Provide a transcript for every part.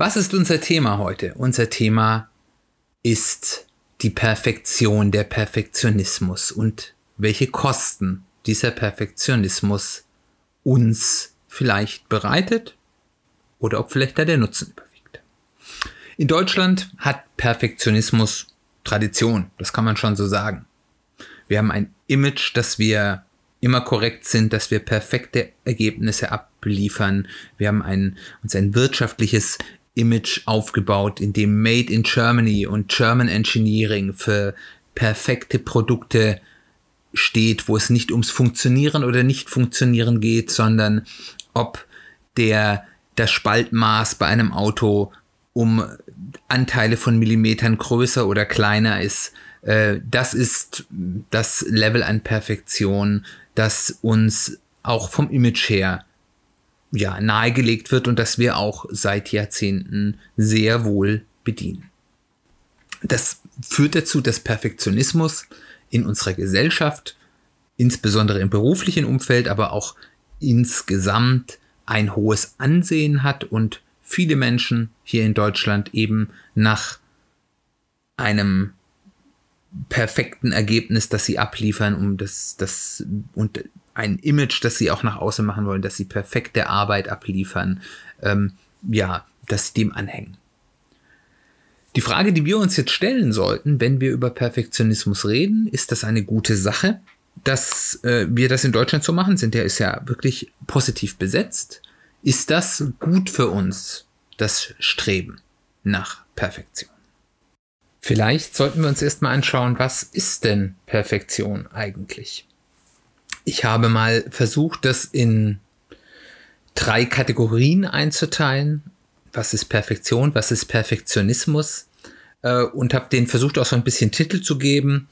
Was ist unser Thema heute? Unser Thema ist die Perfektion, der Perfektionismus und welche Kosten dieser Perfektionismus uns vielleicht bereitet oder ob vielleicht da der Nutzen überwiegt. In Deutschland hat Perfektionismus Tradition, das kann man schon so sagen. Wir haben ein Image, dass wir immer korrekt sind, dass wir perfekte Ergebnisse abliefern. Wir haben ein, uns ein wirtschaftliches Image aufgebaut, in dem Made in Germany und German Engineering für perfekte Produkte steht, wo es nicht ums Funktionieren oder nicht Funktionieren geht, sondern ob der das Spaltmaß bei einem Auto um Anteile von Millimetern größer oder kleiner ist. Äh, das ist das Level an Perfektion, das uns auch vom Image her ja, nahegelegt wird und das wir auch seit Jahrzehnten sehr wohl bedienen. Das führt dazu, dass Perfektionismus in unserer Gesellschaft, insbesondere im beruflichen Umfeld, aber auch insgesamt ein hohes Ansehen hat und viele Menschen hier in Deutschland eben nach einem perfekten Ergebnis, das sie abliefern, um das, das und ein Image, das sie auch nach außen machen wollen, dass sie perfekte Arbeit abliefern, ähm, ja, dass sie dem anhängen. Die Frage, die wir uns jetzt stellen sollten, wenn wir über Perfektionismus reden, ist das eine gute Sache? Dass äh, wir das in Deutschland so machen, sind der ist ja wirklich positiv besetzt. Ist das gut für uns, das Streben nach Perfektion? Vielleicht sollten wir uns erstmal anschauen, was ist denn Perfektion eigentlich? Ich habe mal versucht, das in drei Kategorien einzuteilen. Was ist Perfektion? Was ist Perfektionismus? Äh, und habe den versucht, auch so ein bisschen Titel zu geben.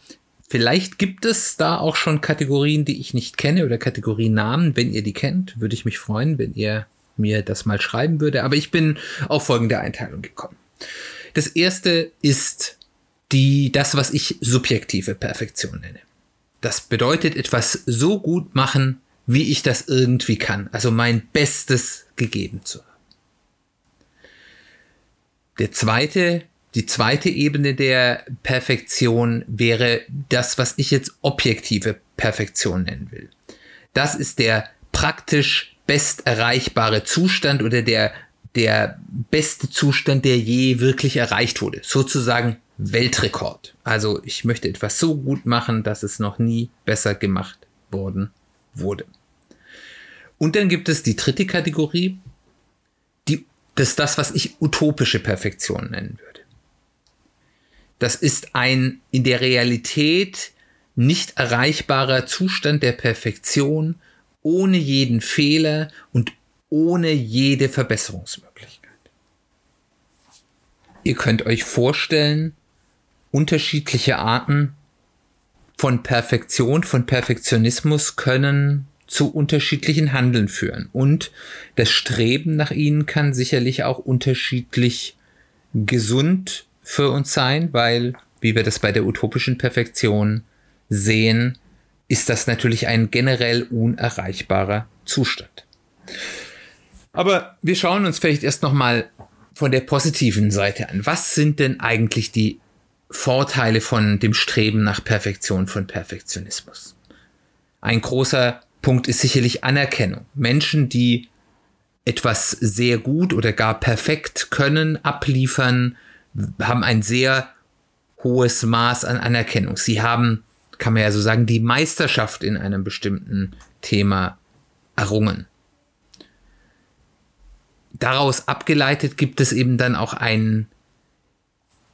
Vielleicht gibt es da auch schon Kategorien, die ich nicht kenne oder Kategorienamen. Wenn ihr die kennt, würde ich mich freuen, wenn ihr mir das mal schreiben würde. Aber ich bin auf folgende Einteilung gekommen. Das erste ist die, das, was ich subjektive Perfektion nenne. Das bedeutet etwas so gut machen, wie ich das irgendwie kann. Also mein Bestes gegeben zu haben. Der zweite, die zweite Ebene der Perfektion wäre das, was ich jetzt objektive Perfektion nennen will. Das ist der praktisch best erreichbare Zustand oder der, der beste Zustand, der je wirklich erreicht wurde. Sozusagen Weltrekord. Also ich möchte etwas so gut machen, dass es noch nie besser gemacht worden wurde. Und dann gibt es die dritte Kategorie, die, das ist das, was ich utopische Perfektion nennen würde. Das ist ein in der Realität nicht erreichbarer Zustand der Perfektion ohne jeden Fehler und ohne jede Verbesserungsmöglichkeit. Ihr könnt euch vorstellen, unterschiedliche Arten von Perfektion, von Perfektionismus können zu unterschiedlichen Handeln führen. Und das Streben nach ihnen kann sicherlich auch unterschiedlich gesund für uns sein, weil, wie wir das bei der utopischen Perfektion sehen, ist das natürlich ein generell unerreichbarer Zustand. Aber wir schauen uns vielleicht erst noch mal von der positiven Seite an. Was sind denn eigentlich die Vorteile von dem Streben nach Perfektion, von Perfektionismus. Ein großer Punkt ist sicherlich Anerkennung. Menschen, die etwas sehr gut oder gar perfekt können, abliefern, haben ein sehr hohes Maß an Anerkennung. Sie haben, kann man ja so sagen, die Meisterschaft in einem bestimmten Thema errungen. Daraus abgeleitet gibt es eben dann auch einen,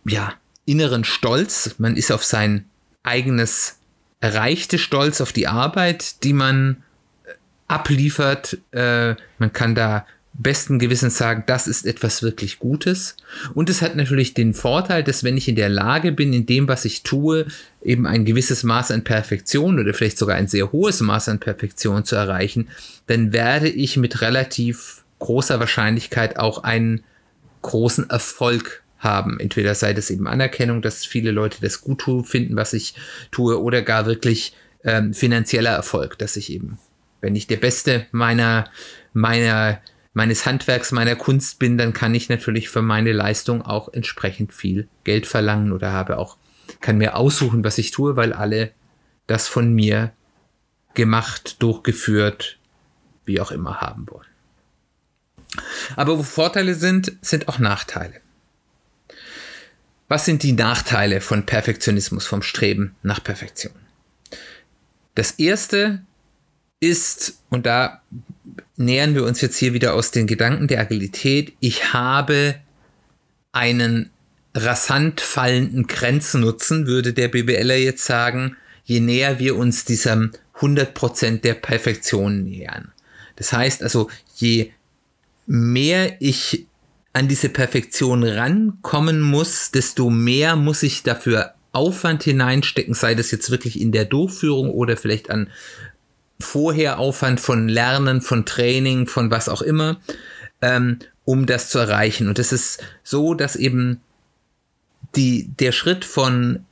ja, inneren Stolz. Man ist auf sein eigenes erreichte Stolz, auf die Arbeit, die man äh, abliefert. Äh, man kann da besten Gewissens sagen, das ist etwas wirklich Gutes. Und es hat natürlich den Vorteil, dass wenn ich in der Lage bin, in dem, was ich tue, eben ein gewisses Maß an Perfektion oder vielleicht sogar ein sehr hohes Maß an Perfektion zu erreichen, dann werde ich mit relativ großer Wahrscheinlichkeit auch einen großen Erfolg haben. Entweder sei das eben Anerkennung, dass viele Leute das gut finden, was ich tue, oder gar wirklich ähm, finanzieller Erfolg, dass ich eben, wenn ich der Beste meiner, meiner meines Handwerks, meiner Kunst bin, dann kann ich natürlich für meine Leistung auch entsprechend viel Geld verlangen oder habe auch, kann mir aussuchen, was ich tue, weil alle das von mir gemacht, durchgeführt, wie auch immer haben wollen. Aber wo Vorteile sind, sind auch Nachteile. Was sind die Nachteile von Perfektionismus, vom Streben nach Perfektion? Das erste ist, und da nähern wir uns jetzt hier wieder aus den Gedanken der Agilität. Ich habe einen rasant fallenden Grenznutzen, würde der BBLer jetzt sagen, je näher wir uns diesem 100% der Perfektion nähern. Das heißt also, je mehr ich an diese Perfektion rankommen muss, desto mehr muss ich dafür Aufwand hineinstecken, sei das jetzt wirklich in der Durchführung oder vielleicht an vorher Aufwand von Lernen, von Training, von was auch immer, ähm, um das zu erreichen. Und es ist so, dass eben die, der Schritt von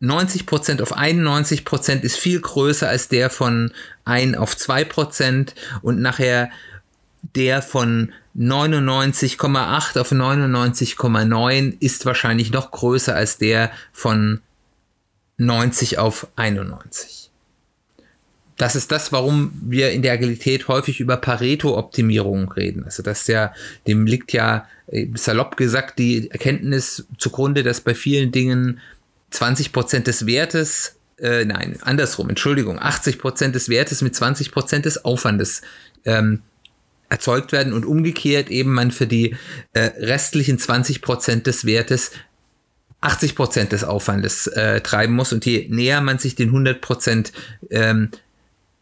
90% auf 91% ist viel größer als der von 1 auf 2% und nachher der von 99,8 auf 99,9 ist wahrscheinlich noch größer als der von 90 auf 91 das ist das, warum wir in der Agilität häufig über Pareto-Optimierung reden. Also das ja, dem liegt ja äh, salopp gesagt die Erkenntnis zugrunde, dass bei vielen Dingen 20 Prozent des Wertes, äh, nein, andersrum, Entschuldigung, 80 Prozent des Wertes mit 20 Prozent des Aufwandes ähm, erzeugt werden und umgekehrt eben man für die äh, restlichen 20 Prozent des Wertes 80 Prozent des Aufwandes äh, treiben muss und je näher man sich den 100 Prozent ähm,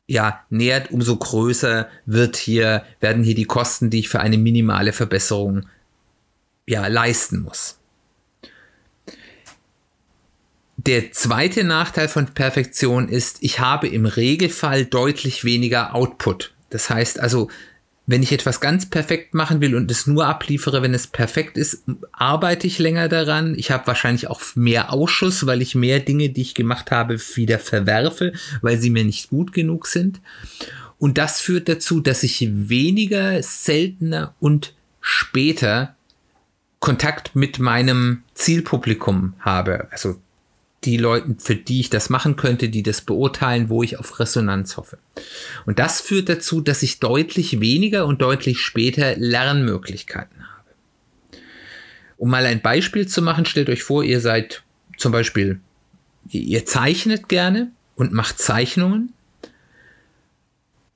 ja, nähert, umso größer wird hier, werden hier die Kosten, die ich für eine minimale Verbesserung ja, leisten muss. Der zweite Nachteil von Perfektion ist, ich habe im Regelfall deutlich weniger Output. Das heißt also, wenn ich etwas ganz perfekt machen will und es nur abliefere, wenn es perfekt ist, arbeite ich länger daran. Ich habe wahrscheinlich auch mehr Ausschuss, weil ich mehr Dinge, die ich gemacht habe, wieder verwerfe, weil sie mir nicht gut genug sind. Und das führt dazu, dass ich weniger, seltener und später Kontakt mit meinem Zielpublikum habe. Also die Leute, für die ich das machen könnte, die das beurteilen, wo ich auf Resonanz hoffe. Und das führt dazu, dass ich deutlich weniger und deutlich später Lernmöglichkeiten habe. Um mal ein Beispiel zu machen, stellt euch vor, ihr seid zum Beispiel, ihr zeichnet gerne und macht Zeichnungen.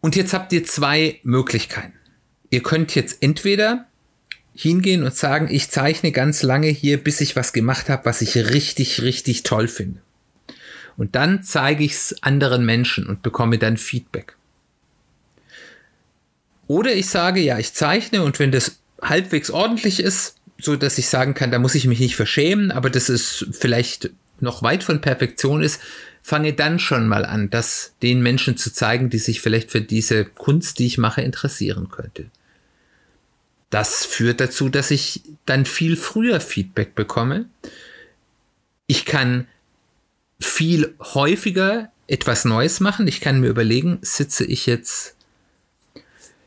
Und jetzt habt ihr zwei Möglichkeiten. Ihr könnt jetzt entweder hingehen und sagen, ich zeichne ganz lange hier, bis ich was gemacht habe, was ich richtig, richtig toll finde. Und dann zeige ich es anderen Menschen und bekomme dann Feedback. Oder ich sage, ja, ich zeichne und wenn das halbwegs ordentlich ist, so dass ich sagen kann, da muss ich mich nicht verschämen, aber dass es vielleicht noch weit von Perfektion ist, fange dann schon mal an, das den Menschen zu zeigen, die sich vielleicht für diese Kunst, die ich mache, interessieren könnte das führt dazu, dass ich dann viel früher Feedback bekomme. Ich kann viel häufiger etwas Neues machen. Ich kann mir überlegen, sitze ich jetzt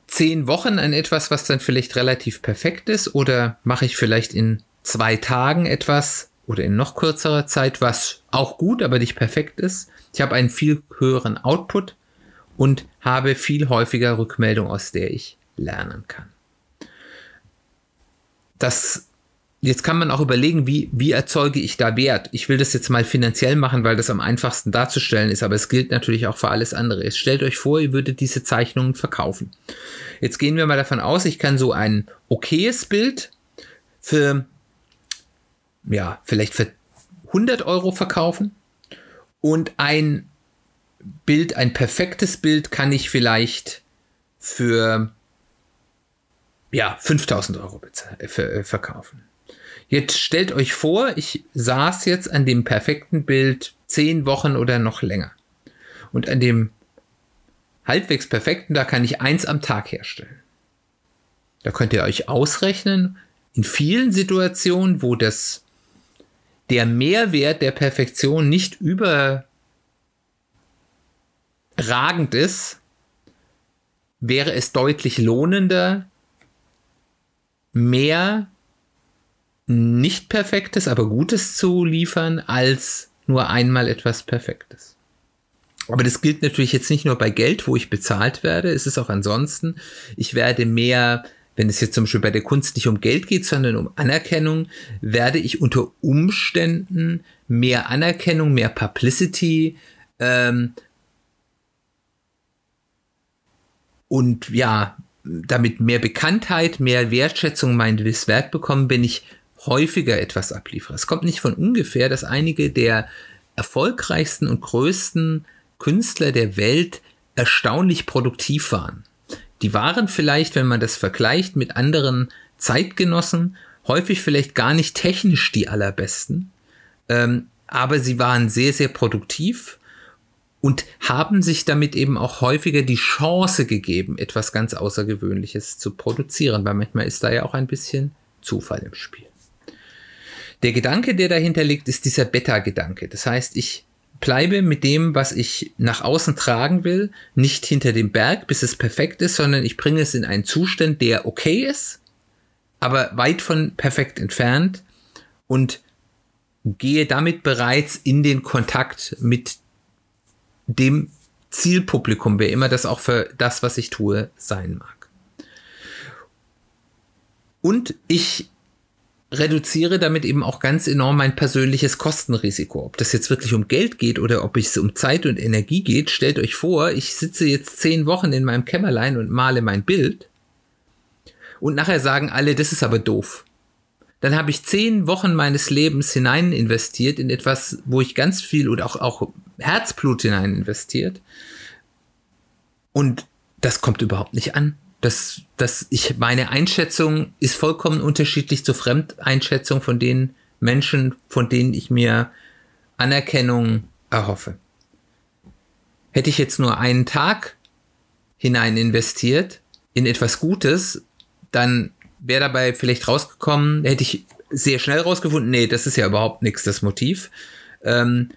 zehn Wochen an etwas, was dann vielleicht relativ perfekt ist, oder mache ich vielleicht in zwei Tagen etwas oder in noch kürzerer Zeit, was auch gut, aber nicht perfekt ist. Ich habe einen viel höheren Output und habe viel häufiger Rückmeldung, aus der ich lernen kann das Jetzt kann man auch überlegen, wie, wie erzeuge ich da Wert? Ich will das jetzt mal finanziell machen, weil das am einfachsten darzustellen ist, aber es gilt natürlich auch für alles andere. Jetzt stellt euch vor, ihr würdet diese Zeichnungen verkaufen. Jetzt gehen wir mal davon aus, ich kann so ein okayes Bild für, ja, vielleicht für 100 Euro verkaufen und ein Bild, ein perfektes Bild kann ich vielleicht für ja, 5000 Euro äh, verkaufen. Jetzt stellt euch vor, ich saß jetzt an dem perfekten Bild zehn Wochen oder noch länger. Und an dem halbwegs perfekten, da kann ich eins am Tag herstellen. Da könnt ihr euch ausrechnen, in vielen Situationen, wo das der Mehrwert der Perfektion nicht überragend ist, wäre es deutlich lohnender, mehr nicht Perfektes, aber Gutes zu liefern, als nur einmal etwas Perfektes. Aber das gilt natürlich jetzt nicht nur bei Geld, wo ich bezahlt werde, es ist auch ansonsten. Ich werde mehr, wenn es jetzt zum Beispiel bei der Kunst nicht um Geld geht, sondern um Anerkennung, werde ich unter Umständen mehr Anerkennung, mehr Publicity ähm, und ja, damit mehr Bekanntheit, mehr Wertschätzung meines Werk bekommen, wenn ich häufiger etwas abliefere. Es kommt nicht von ungefähr, dass einige der erfolgreichsten und größten Künstler der Welt erstaunlich produktiv waren. Die waren vielleicht, wenn man das vergleicht mit anderen Zeitgenossen, häufig vielleicht gar nicht technisch die allerbesten, ähm, aber sie waren sehr, sehr produktiv und haben sich damit eben auch häufiger die Chance gegeben, etwas ganz Außergewöhnliches zu produzieren, weil manchmal ist da ja auch ein bisschen Zufall im Spiel. Der Gedanke, der dahinter liegt, ist dieser Beta-Gedanke. Das heißt, ich bleibe mit dem, was ich nach außen tragen will, nicht hinter dem Berg, bis es perfekt ist, sondern ich bringe es in einen Zustand, der okay ist, aber weit von perfekt entfernt und gehe damit bereits in den Kontakt mit dem Zielpublikum, wer immer das auch für das, was ich tue, sein mag. Und ich reduziere damit eben auch ganz enorm mein persönliches Kostenrisiko. Ob das jetzt wirklich um Geld geht oder ob es um Zeit und Energie geht, stellt euch vor, ich sitze jetzt zehn Wochen in meinem Kämmerlein und male mein Bild und nachher sagen alle, das ist aber doof. Dann habe ich zehn Wochen meines Lebens hinein investiert in etwas, wo ich ganz viel oder auch, auch Herzblut hinein investiert. Und das kommt überhaupt nicht an dass, dass ich meine Einschätzung ist vollkommen unterschiedlich zur Fremdeinschätzung von den Menschen, von denen ich mir Anerkennung erhoffe. Hätte ich jetzt nur einen Tag hinein investiert in etwas Gutes, dann wäre dabei vielleicht rausgekommen, hätte ich sehr schnell rausgefunden, nee, das ist ja überhaupt nichts, das Motiv. Ähm,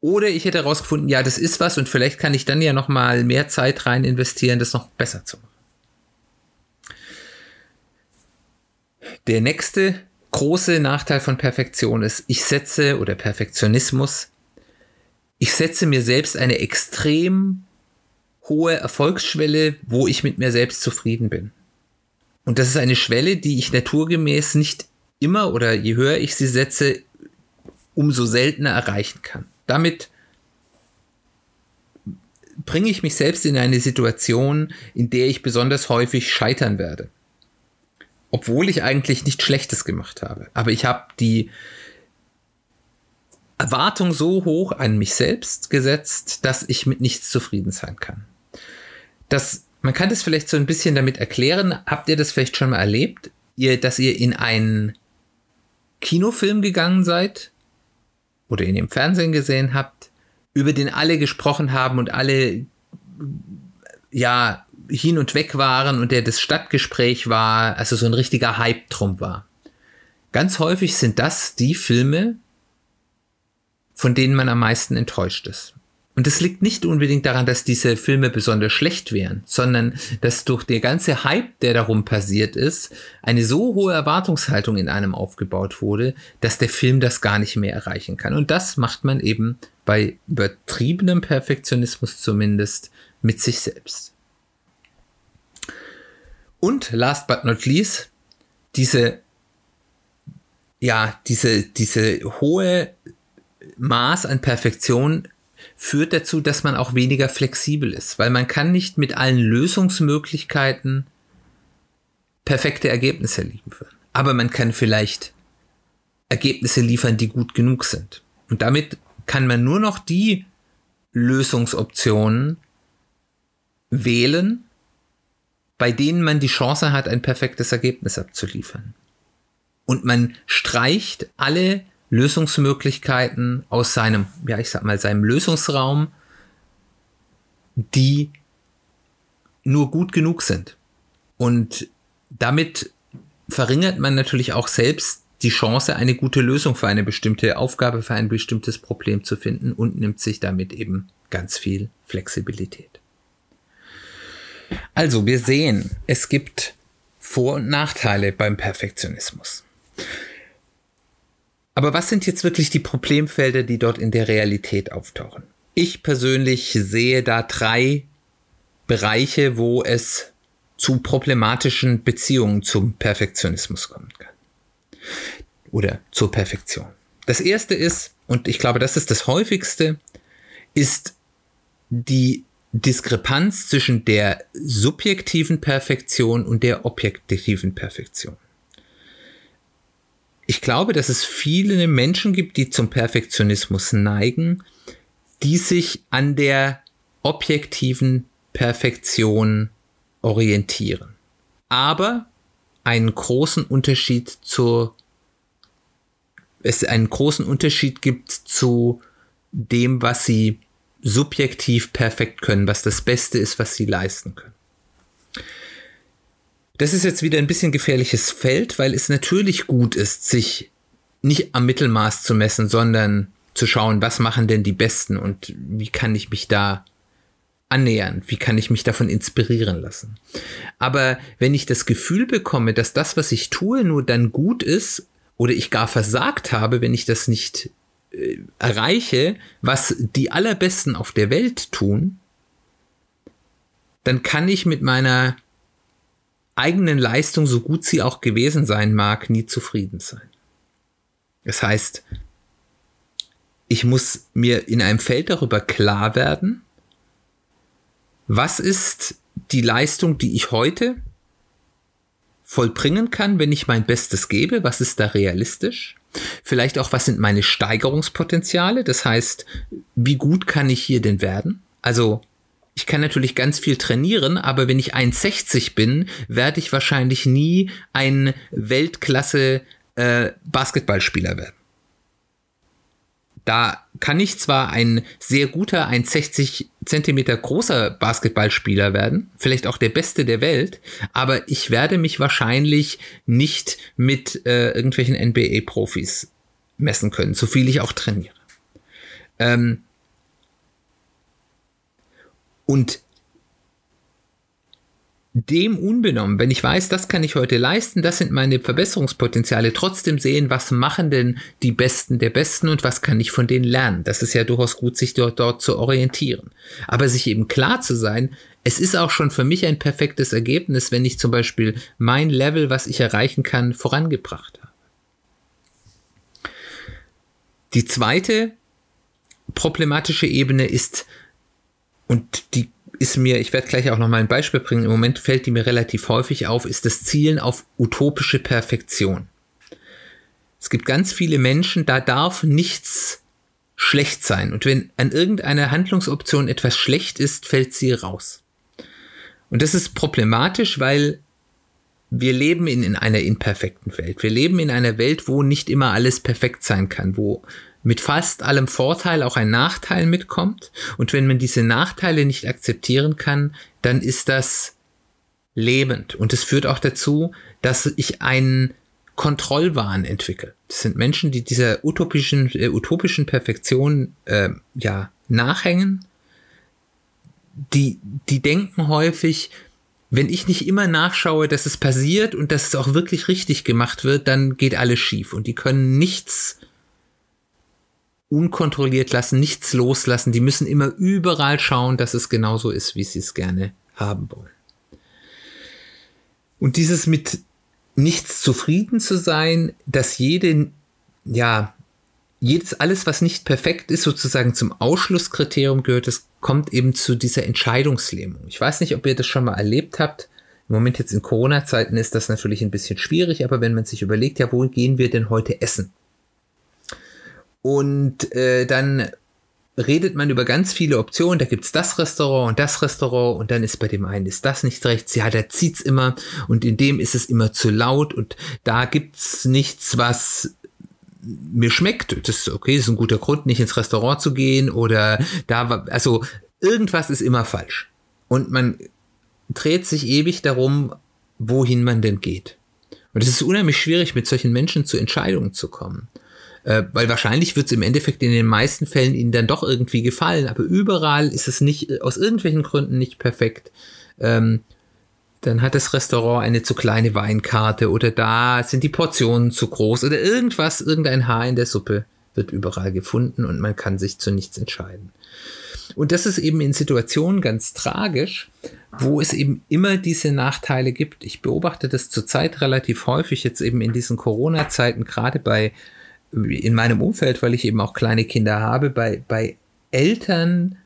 oder ich hätte rausgefunden, ja, das ist was und vielleicht kann ich dann ja noch mal mehr Zeit rein investieren, das noch besser zu machen. Der nächste große Nachteil von Perfektion ist, ich setze oder Perfektionismus, ich setze mir selbst eine extrem hohe Erfolgsschwelle, wo ich mit mir selbst zufrieden bin. Und das ist eine Schwelle, die ich naturgemäß nicht immer oder je höher ich sie setze, umso seltener erreichen kann. Damit bringe ich mich selbst in eine Situation, in der ich besonders häufig scheitern werde obwohl ich eigentlich nichts Schlechtes gemacht habe. Aber ich habe die Erwartung so hoch an mich selbst gesetzt, dass ich mit nichts zufrieden sein kann. Das, man kann das vielleicht so ein bisschen damit erklären. Habt ihr das vielleicht schon mal erlebt? Ihr, dass ihr in einen Kinofilm gegangen seid oder in dem Fernsehen gesehen habt, über den alle gesprochen haben und alle ja hin und weg waren und der das Stadtgespräch war, also so ein richtiger Hype drum war. Ganz häufig sind das die Filme, von denen man am meisten enttäuscht ist. Und das liegt nicht unbedingt daran, dass diese Filme besonders schlecht wären, sondern dass durch der ganze Hype, der darum passiert ist, eine so hohe Erwartungshaltung in einem aufgebaut wurde, dass der Film das gar nicht mehr erreichen kann. Und das macht man eben bei übertriebenem Perfektionismus zumindest mit sich selbst. Und last but not least, diese, ja, diese, diese hohe Maß an Perfektion führt dazu, dass man auch weniger flexibel ist, weil man kann nicht mit allen Lösungsmöglichkeiten perfekte Ergebnisse liefern. Aber man kann vielleicht Ergebnisse liefern, die gut genug sind. Und damit kann man nur noch die Lösungsoptionen wählen, bei denen man die Chance hat, ein perfektes Ergebnis abzuliefern. Und man streicht alle Lösungsmöglichkeiten aus seinem, ja, ich sag mal, seinem Lösungsraum, die nur gut genug sind. Und damit verringert man natürlich auch selbst die Chance, eine gute Lösung für eine bestimmte Aufgabe, für ein bestimmtes Problem zu finden und nimmt sich damit eben ganz viel Flexibilität. Also, wir sehen, es gibt Vor- und Nachteile beim Perfektionismus. Aber was sind jetzt wirklich die Problemfelder, die dort in der Realität auftauchen? Ich persönlich sehe da drei Bereiche, wo es zu problematischen Beziehungen zum Perfektionismus kommen kann. Oder zur Perfektion. Das erste ist, und ich glaube, das ist das häufigste, ist die Diskrepanz zwischen der subjektiven Perfektion und der objektiven Perfektion. Ich glaube, dass es viele Menschen gibt, die zum Perfektionismus neigen, die sich an der objektiven Perfektion orientieren. Aber einen großen Unterschied zur es einen großen Unterschied gibt zu dem, was sie subjektiv perfekt können, was das Beste ist, was sie leisten können. Das ist jetzt wieder ein bisschen gefährliches Feld, weil es natürlich gut ist, sich nicht am Mittelmaß zu messen, sondern zu schauen, was machen denn die Besten und wie kann ich mich da annähern, wie kann ich mich davon inspirieren lassen. Aber wenn ich das Gefühl bekomme, dass das, was ich tue, nur dann gut ist oder ich gar versagt habe, wenn ich das nicht äh, erreiche, was die allerbesten auf der Welt tun, dann kann ich mit meiner eigenen Leistung, so gut sie auch gewesen sein mag, nie zufrieden sein. Das heißt, ich muss mir in einem Feld darüber klar werden, was ist die Leistung, die ich heute vollbringen kann, wenn ich mein Bestes gebe, was ist da realistisch? Vielleicht auch, was sind meine Steigerungspotenziale? Das heißt, wie gut kann ich hier denn werden? Also, ich kann natürlich ganz viel trainieren, aber wenn ich 1,60 bin, werde ich wahrscheinlich nie ein Weltklasse äh, Basketballspieler werden. Da kann ich zwar ein sehr guter, 1,60 Zentimeter großer Basketballspieler werden, vielleicht auch der beste der Welt, aber ich werde mich wahrscheinlich nicht mit äh, irgendwelchen NBA-Profis messen können, so viel ich auch trainiere. Ähm, und dem unbenommen, wenn ich weiß, das kann ich heute leisten, das sind meine Verbesserungspotenziale, trotzdem sehen, was machen denn die Besten der Besten und was kann ich von denen lernen. Das ist ja durchaus gut, sich dort, dort zu orientieren. Aber sich eben klar zu sein, es ist auch schon für mich ein perfektes Ergebnis, wenn ich zum Beispiel mein Level, was ich erreichen kann, vorangebracht habe. Die zweite problematische Ebene ist und die ist mir, ich werde gleich auch noch mal ein Beispiel bringen, im Moment fällt die mir relativ häufig auf, ist das Zielen auf utopische Perfektion. Es gibt ganz viele Menschen, da darf nichts schlecht sein. Und wenn an irgendeiner Handlungsoption etwas schlecht ist, fällt sie raus. Und das ist problematisch, weil wir leben in, in einer imperfekten Welt. Wir leben in einer Welt, wo nicht immer alles perfekt sein kann, wo mit fast allem Vorteil auch ein Nachteil mitkommt. Und wenn man diese Nachteile nicht akzeptieren kann, dann ist das lebend. Und es führt auch dazu, dass ich einen Kontrollwahn entwickle. Das sind Menschen, die dieser utopischen, äh, utopischen Perfektion äh, ja, nachhängen. Die, die denken häufig, wenn ich nicht immer nachschaue, dass es passiert und dass es auch wirklich richtig gemacht wird, dann geht alles schief. Und die können nichts unkontrolliert lassen, nichts loslassen. Die müssen immer überall schauen, dass es genauso ist, wie sie es gerne haben wollen. Und dieses mit nichts zufrieden zu sein, dass jede, ja, jedes, alles, was nicht perfekt ist, sozusagen zum Ausschlusskriterium gehört, das kommt eben zu dieser Entscheidungslähmung. Ich weiß nicht, ob ihr das schon mal erlebt habt. Im Moment jetzt in Corona-Zeiten ist das natürlich ein bisschen schwierig, aber wenn man sich überlegt, ja, wo gehen wir denn heute essen? Und äh, dann redet man über ganz viele Optionen. Da gibt's das Restaurant und das Restaurant und dann ist bei dem einen ist das nicht rechts. Ja, der zieht's immer und in dem ist es immer zu laut und da gibt's nichts, was mir schmeckt. Das ist okay, das ist ein guter Grund, nicht ins Restaurant zu gehen oder da, also irgendwas ist immer falsch. Und man dreht sich ewig darum, wohin man denn geht. Und es ist unheimlich schwierig, mit solchen Menschen zu Entscheidungen zu kommen. Äh, weil wahrscheinlich wird es im Endeffekt in den meisten Fällen ihnen dann doch irgendwie gefallen, aber überall ist es nicht, aus irgendwelchen Gründen nicht perfekt. Ähm, dann hat das Restaurant eine zu kleine Weinkarte oder da sind die Portionen zu groß oder irgendwas, irgendein Haar in der Suppe wird überall gefunden und man kann sich zu nichts entscheiden. Und das ist eben in Situationen ganz tragisch, wo es eben immer diese Nachteile gibt. Ich beobachte das zurzeit relativ häufig, jetzt eben in diesen Corona-Zeiten, gerade bei, in meinem Umfeld, weil ich eben auch kleine Kinder habe, bei, bei Eltern,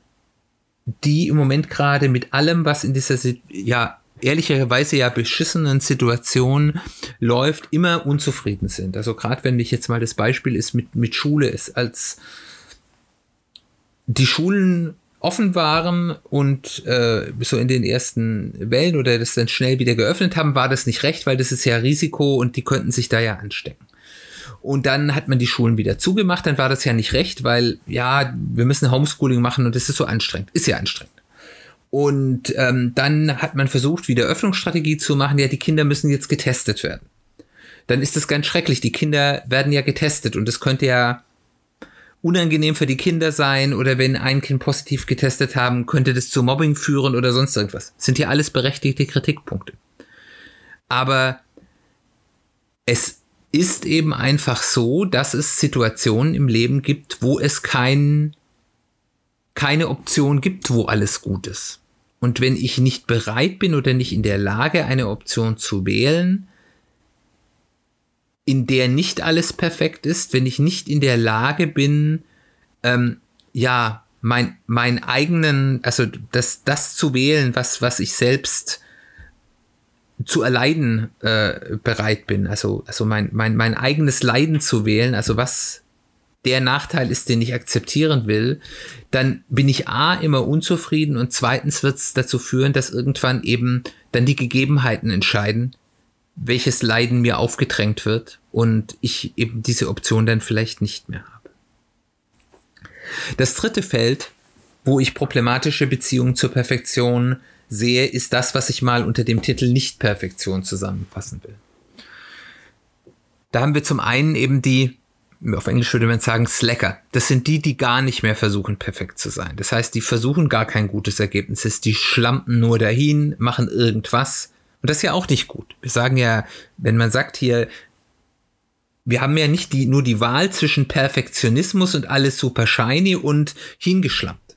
die im Moment gerade mit allem, was in dieser, ja, ehrlicherweise ja beschissenen Situation läuft, immer unzufrieden sind. Also gerade wenn ich jetzt mal das Beispiel ist mit, mit Schule ist, als die Schulen offen waren und äh, so in den ersten Wellen oder das dann schnell wieder geöffnet haben, war das nicht recht, weil das ist ja Risiko und die könnten sich da ja anstecken. Und dann hat man die Schulen wieder zugemacht, dann war das ja nicht recht, weil ja, wir müssen Homeschooling machen und das ist so anstrengend. Ist ja anstrengend. Und ähm, dann hat man versucht, wieder Öffnungsstrategie zu machen. Ja, die Kinder müssen jetzt getestet werden. Dann ist das ganz schrecklich. Die Kinder werden ja getestet und das könnte ja unangenehm für die Kinder sein oder wenn ein Kind positiv getestet haben, könnte das zu Mobbing führen oder sonst irgendwas. Das sind ja alles berechtigte Kritikpunkte. Aber es ist eben einfach so, dass es Situationen im Leben gibt, wo es kein, keine Option gibt, wo alles gut ist. Und wenn ich nicht bereit bin oder nicht in der Lage, eine Option zu wählen, in der nicht alles perfekt ist, wenn ich nicht in der Lage bin, ähm, ja, mein, mein eigenen, also das, das zu wählen, was, was ich selbst zu erleiden äh, bereit bin, also, also mein, mein, mein eigenes Leiden zu wählen, also was der Nachteil ist, den ich akzeptieren will, dann bin ich A immer unzufrieden und zweitens wird es dazu führen, dass irgendwann eben dann die Gegebenheiten entscheiden, welches Leiden mir aufgedrängt wird und ich eben diese Option dann vielleicht nicht mehr habe. Das dritte Feld, wo ich problematische Beziehungen zur Perfektion sehe, ist das, was ich mal unter dem Titel Nicht-Perfektion zusammenfassen will. Da haben wir zum einen eben die auf Englisch würde man sagen Slacker. Das sind die, die gar nicht mehr versuchen, perfekt zu sein. Das heißt, die versuchen gar kein gutes Ergebnis. Die schlampen nur dahin, machen irgendwas. Und das ist ja auch nicht gut. Wir sagen ja, wenn man sagt hier, wir haben ja nicht die, nur die Wahl zwischen Perfektionismus und alles super shiny und hingeschlampt.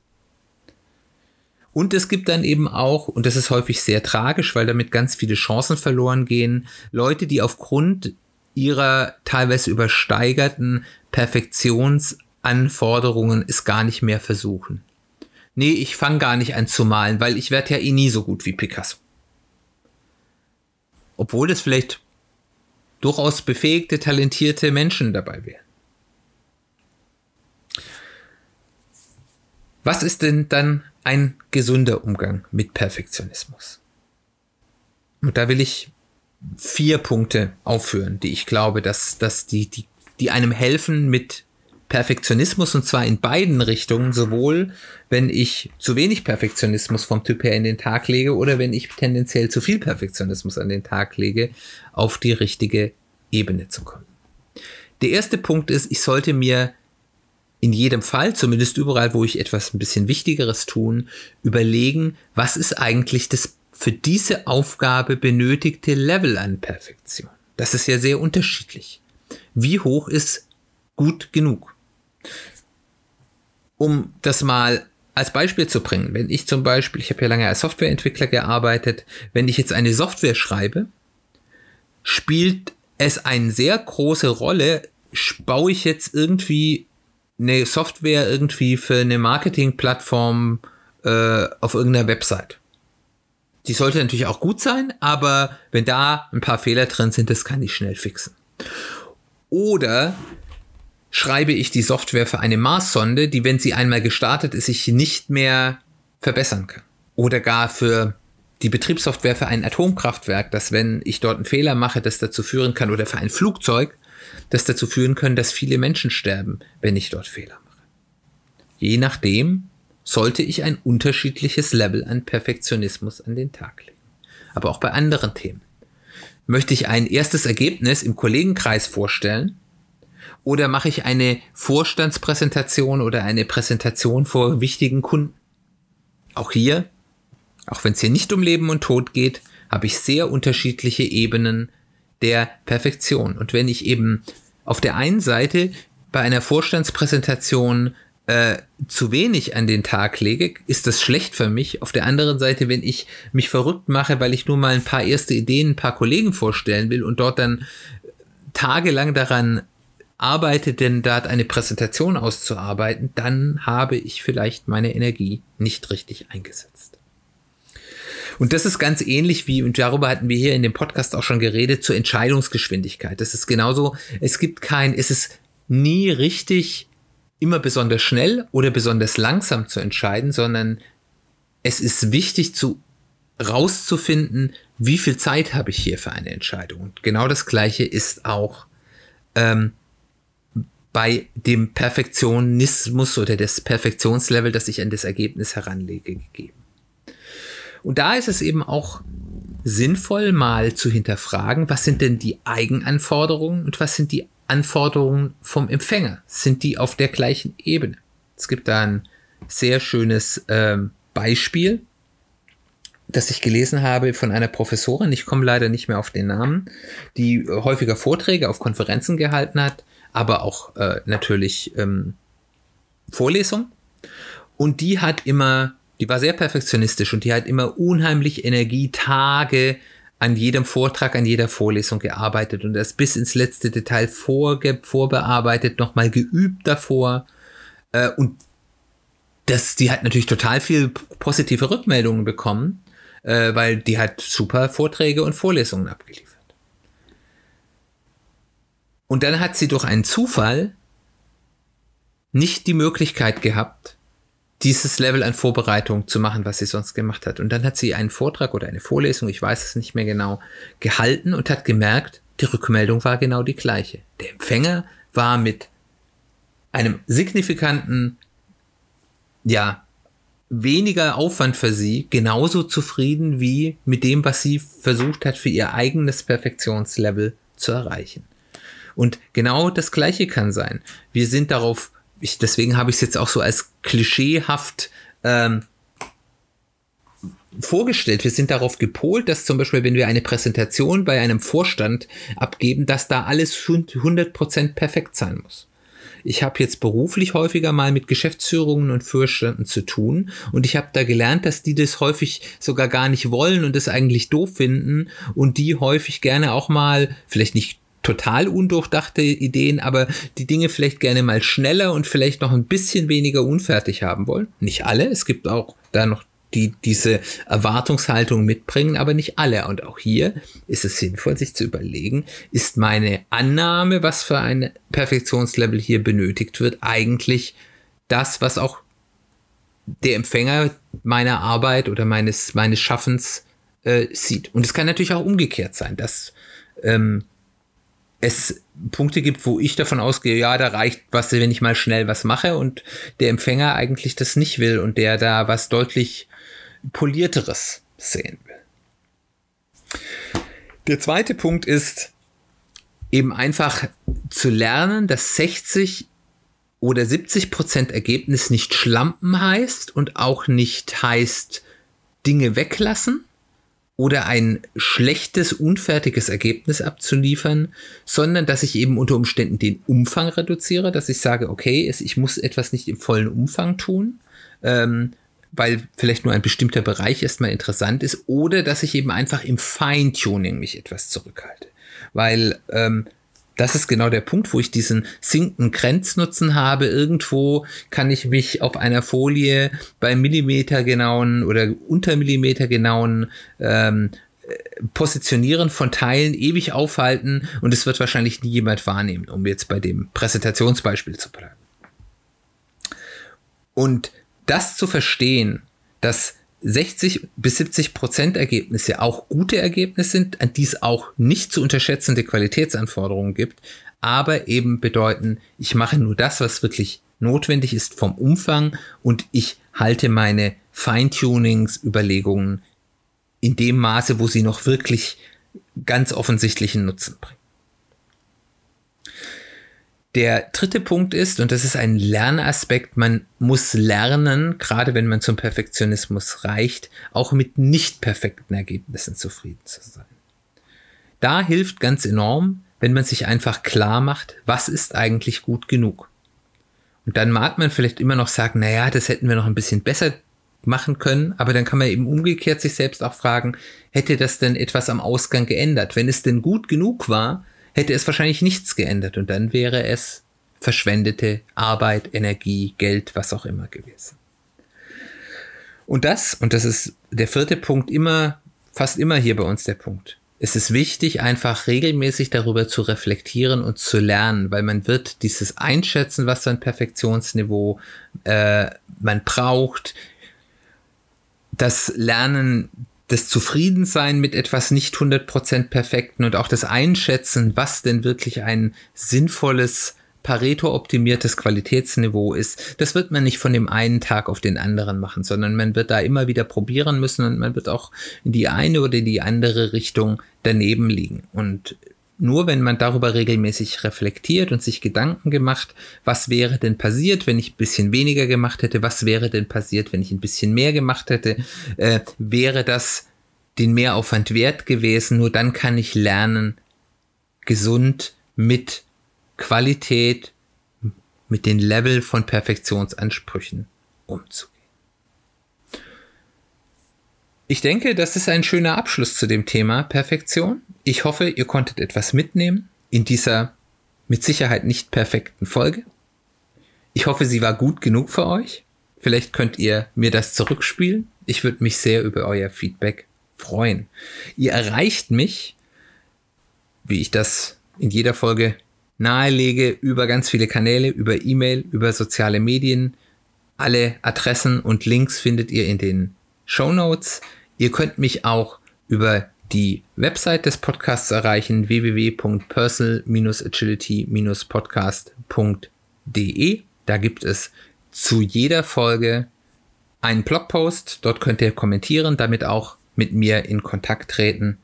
Und es gibt dann eben auch, und das ist häufig sehr tragisch, weil damit ganz viele Chancen verloren gehen, Leute, die aufgrund ihrer teilweise übersteigerten Perfektionsanforderungen es gar nicht mehr versuchen. Nee, ich fange gar nicht an zu malen, weil ich werde ja eh nie so gut wie Picasso. Obwohl es vielleicht durchaus befähigte, talentierte Menschen dabei wären. Was ist denn dann ein gesunder Umgang mit Perfektionismus? Und da will ich vier Punkte aufführen, die ich glaube, dass, dass die, die, die einem helfen mit Perfektionismus und zwar in beiden Richtungen, sowohl wenn ich zu wenig Perfektionismus vom Typ her in den Tag lege oder wenn ich tendenziell zu viel Perfektionismus an den Tag lege, auf die richtige Ebene zu kommen. Der erste Punkt ist, ich sollte mir in jedem Fall, zumindest überall, wo ich etwas ein bisschen Wichtigeres tun, überlegen, was ist eigentlich das für diese Aufgabe benötigte Level an Perfektion. Das ist ja sehr unterschiedlich. Wie hoch ist gut genug? Um das mal als Beispiel zu bringen, wenn ich zum Beispiel, ich habe ja lange als Softwareentwickler gearbeitet, wenn ich jetzt eine Software schreibe, spielt es eine sehr große Rolle, baue ich jetzt irgendwie eine Software irgendwie für eine Marketingplattform äh, auf irgendeiner Website die sollte natürlich auch gut sein, aber wenn da ein paar Fehler drin sind, das kann ich schnell fixen. Oder schreibe ich die Software für eine Marssonde, die, wenn sie einmal gestartet ist, sich nicht mehr verbessern kann. Oder gar für die Betriebssoftware für ein Atomkraftwerk, dass wenn ich dort einen Fehler mache, das dazu führen kann, oder für ein Flugzeug, das dazu führen kann, dass viele Menschen sterben, wenn ich dort Fehler mache. Je nachdem sollte ich ein unterschiedliches Level an Perfektionismus an den Tag legen. Aber auch bei anderen Themen. Möchte ich ein erstes Ergebnis im Kollegenkreis vorstellen? Oder mache ich eine Vorstandspräsentation oder eine Präsentation vor wichtigen Kunden? Auch hier auch wenn es hier nicht um Leben und Tod geht, habe ich sehr unterschiedliche Ebenen der Perfektion. Und wenn ich eben auf der einen Seite bei einer Vorstandspräsentation äh, zu wenig an den Tag lege, ist das schlecht für mich. Auf der anderen Seite, wenn ich mich verrückt mache, weil ich nur mal ein paar erste Ideen ein paar Kollegen vorstellen will und dort dann tagelang daran arbeite, denn dort eine Präsentation auszuarbeiten, dann habe ich vielleicht meine Energie nicht richtig eingesetzt. Und das ist ganz ähnlich wie, und darüber hatten wir hier in dem Podcast auch schon geredet, zur Entscheidungsgeschwindigkeit. Das ist genauso, es gibt kein, es ist nie richtig, immer besonders schnell oder besonders langsam zu entscheiden, sondern es ist wichtig zu rauszufinden, wie viel Zeit habe ich hier für eine Entscheidung. Und genau das Gleiche ist auch ähm, bei dem Perfektionismus oder das Perfektionslevel, das ich an das Ergebnis heranlege, gegeben. Und da ist es eben auch sinnvoll, mal zu hinterfragen, was sind denn die Eigenanforderungen und was sind die Anforderungen vom Empfänger? Sind die auf der gleichen Ebene? Es gibt da ein sehr schönes ähm, Beispiel, das ich gelesen habe von einer Professorin, ich komme leider nicht mehr auf den Namen, die häufiger Vorträge auf Konferenzen gehalten hat, aber auch äh, natürlich ähm, Vorlesungen. Und die hat immer die war sehr perfektionistisch und die hat immer unheimlich Energie, Tage an jedem Vortrag, an jeder Vorlesung gearbeitet und das bis ins letzte Detail vorge vorbearbeitet, nochmal geübt davor. Äh, und das, die hat natürlich total viel positive Rückmeldungen bekommen, äh, weil die hat super Vorträge und Vorlesungen abgeliefert. Und dann hat sie durch einen Zufall nicht die Möglichkeit gehabt, dieses Level an Vorbereitung zu machen, was sie sonst gemacht hat. Und dann hat sie einen Vortrag oder eine Vorlesung, ich weiß es nicht mehr genau, gehalten und hat gemerkt, die Rückmeldung war genau die gleiche. Der Empfänger war mit einem signifikanten, ja, weniger Aufwand für sie genauso zufrieden wie mit dem, was sie versucht hat, für ihr eigenes Perfektionslevel zu erreichen. Und genau das Gleiche kann sein. Wir sind darauf ich, deswegen habe ich es jetzt auch so als klischeehaft ähm, vorgestellt. Wir sind darauf gepolt, dass zum Beispiel, wenn wir eine Präsentation bei einem Vorstand abgeben, dass da alles 100% perfekt sein muss. Ich habe jetzt beruflich häufiger mal mit Geschäftsführungen und Vorständen zu tun und ich habe da gelernt, dass die das häufig sogar gar nicht wollen und das eigentlich doof finden und die häufig gerne auch mal, vielleicht nicht total undurchdachte Ideen, aber die Dinge vielleicht gerne mal schneller und vielleicht noch ein bisschen weniger unfertig haben wollen. Nicht alle, es gibt auch da noch die diese Erwartungshaltung mitbringen, aber nicht alle. Und auch hier ist es sinnvoll, sich zu überlegen, ist meine Annahme, was für ein Perfektionslevel hier benötigt wird, eigentlich das, was auch der Empfänger meiner Arbeit oder meines, meines Schaffens äh, sieht. Und es kann natürlich auch umgekehrt sein, dass ähm, es Punkte gibt, wo ich davon ausgehe, ja, da reicht was, wenn ich mal schnell was mache und der Empfänger eigentlich das nicht will und der da was deutlich polierteres sehen will. Der zweite Punkt ist eben einfach zu lernen, dass 60 oder 70 Prozent Ergebnis nicht schlampen heißt und auch nicht heißt Dinge weglassen, oder ein schlechtes, unfertiges Ergebnis abzuliefern, sondern dass ich eben unter Umständen den Umfang reduziere, dass ich sage, okay, ich muss etwas nicht im vollen Umfang tun, ähm, weil vielleicht nur ein bestimmter Bereich erstmal interessant ist, oder dass ich eben einfach im Feintuning mich etwas zurückhalte. Weil ähm, das ist genau der Punkt, wo ich diesen sinkenden Grenznutzen habe. Irgendwo kann ich mich auf einer Folie bei Millimeter genauen oder unter Millimeter genauen ähm, Positionieren von Teilen ewig aufhalten und es wird wahrscheinlich nie jemand wahrnehmen, um jetzt bei dem Präsentationsbeispiel zu bleiben. Und das zu verstehen, dass 60 bis 70 Prozent Ergebnisse auch gute Ergebnisse sind, an die es auch nicht zu unterschätzende Qualitätsanforderungen gibt, aber eben bedeuten, ich mache nur das, was wirklich notwendig ist vom Umfang und ich halte meine Feintunings, Überlegungen in dem Maße, wo sie noch wirklich ganz offensichtlichen Nutzen bringen. Der dritte Punkt ist, und das ist ein Lernaspekt, man muss lernen, gerade wenn man zum Perfektionismus reicht, auch mit nicht perfekten Ergebnissen zufrieden zu sein. Da hilft ganz enorm, wenn man sich einfach klar macht, was ist eigentlich gut genug. Und dann mag man vielleicht immer noch sagen, naja, das hätten wir noch ein bisschen besser machen können, aber dann kann man eben umgekehrt sich selbst auch fragen, hätte das denn etwas am Ausgang geändert? Wenn es denn gut genug war, hätte es wahrscheinlich nichts geändert und dann wäre es verschwendete Arbeit, Energie, Geld, was auch immer gewesen. Und das, und das ist der vierte Punkt, immer, fast immer hier bei uns der Punkt es ist wichtig, einfach regelmäßig darüber zu reflektieren und zu lernen, weil man wird dieses einschätzen, was für ein Perfektionsniveau äh, man braucht, das Lernen, das Zufriedensein mit etwas nicht 100% perfekten und auch das Einschätzen, was denn wirklich ein sinnvolles Pareto-optimiertes Qualitätsniveau ist, das wird man nicht von dem einen Tag auf den anderen machen, sondern man wird da immer wieder probieren müssen und man wird auch in die eine oder die andere Richtung daneben liegen. Und nur wenn man darüber regelmäßig reflektiert und sich Gedanken gemacht, was wäre denn passiert, wenn ich ein bisschen weniger gemacht hätte, was wäre denn passiert, wenn ich ein bisschen mehr gemacht hätte, äh, wäre das den Mehraufwand wert gewesen, nur dann kann ich lernen, gesund mit Qualität mit den Level von Perfektionsansprüchen umzugehen. Ich denke, das ist ein schöner Abschluss zu dem Thema Perfektion. Ich hoffe, ihr konntet etwas mitnehmen in dieser mit Sicherheit nicht perfekten Folge. Ich hoffe, sie war gut genug für euch. Vielleicht könnt ihr mir das zurückspielen. Ich würde mich sehr über euer Feedback freuen. Ihr erreicht mich, wie ich das in jeder Folge nahelege über ganz viele Kanäle, über E-Mail, über soziale Medien. Alle Adressen und Links findet ihr in den Show Notes. Ihr könnt mich auch über die Website des Podcasts erreichen, www.personal-agility-podcast.de. Da gibt es zu jeder Folge einen Blogpost. Dort könnt ihr kommentieren, damit auch mit mir in Kontakt treten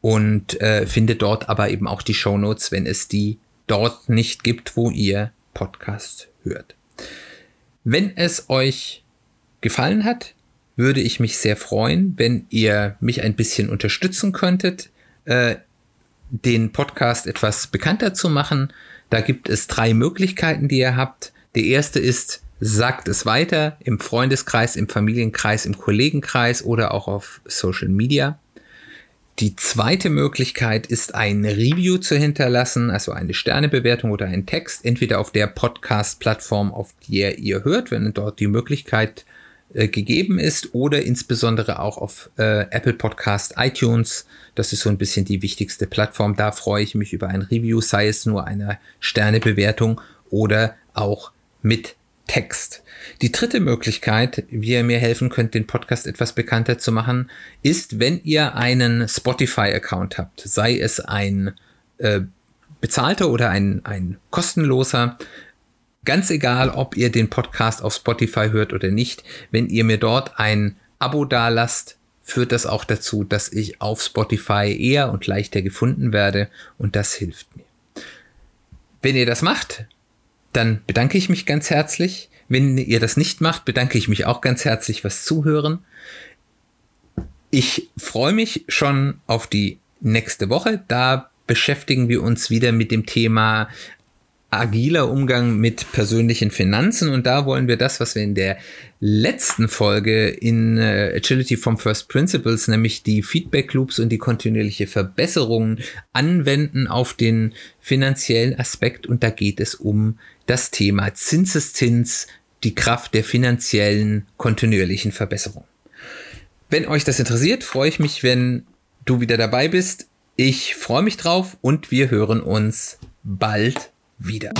und äh, findet dort aber eben auch die Show Notes, wenn es die dort nicht gibt, wo ihr Podcast hört. Wenn es euch gefallen hat, würde ich mich sehr freuen, wenn ihr mich ein bisschen unterstützen könntet, äh, den Podcast etwas bekannter zu machen. Da gibt es drei Möglichkeiten, die ihr habt. Die erste ist, sagt es weiter im Freundeskreis, im Familienkreis, im Kollegenkreis oder auch auf Social Media. Die zweite Möglichkeit ist, ein Review zu hinterlassen, also eine Sternebewertung oder ein Text, entweder auf der Podcast-Plattform, auf der ihr hört, wenn dort die Möglichkeit äh, gegeben ist, oder insbesondere auch auf äh, Apple Podcast, iTunes. Das ist so ein bisschen die wichtigste Plattform. Da freue ich mich über ein Review, sei es nur eine Sternebewertung oder auch mit Text. Die dritte Möglichkeit, wie ihr mir helfen könnt, den Podcast etwas bekannter zu machen, ist, wenn ihr einen Spotify-Account habt, sei es ein äh, bezahlter oder ein, ein kostenloser. Ganz egal, ob ihr den Podcast auf Spotify hört oder nicht, wenn ihr mir dort ein Abo dalasst, führt das auch dazu, dass ich auf Spotify eher und leichter gefunden werde und das hilft mir. Wenn ihr das macht, dann bedanke ich mich ganz herzlich. Wenn ihr das nicht macht, bedanke ich mich auch ganz herzlich fürs Zuhören. Ich freue mich schon auf die nächste Woche. Da beschäftigen wir uns wieder mit dem Thema agiler Umgang mit persönlichen Finanzen und da wollen wir das, was wir in der letzten Folge in äh, Agility from First Principles, nämlich die Feedback Loops und die kontinuierliche Verbesserung anwenden auf den finanziellen Aspekt und da geht es um das Thema Zinseszins, die Kraft der finanziellen kontinuierlichen Verbesserung. Wenn euch das interessiert, freue ich mich, wenn du wieder dabei bist. Ich freue mich drauf und wir hören uns bald wieder.